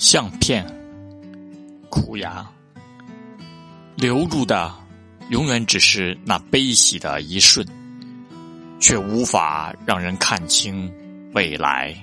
相片、苦牙，留住的永远只是那悲喜的一瞬，却无法让人看清未来。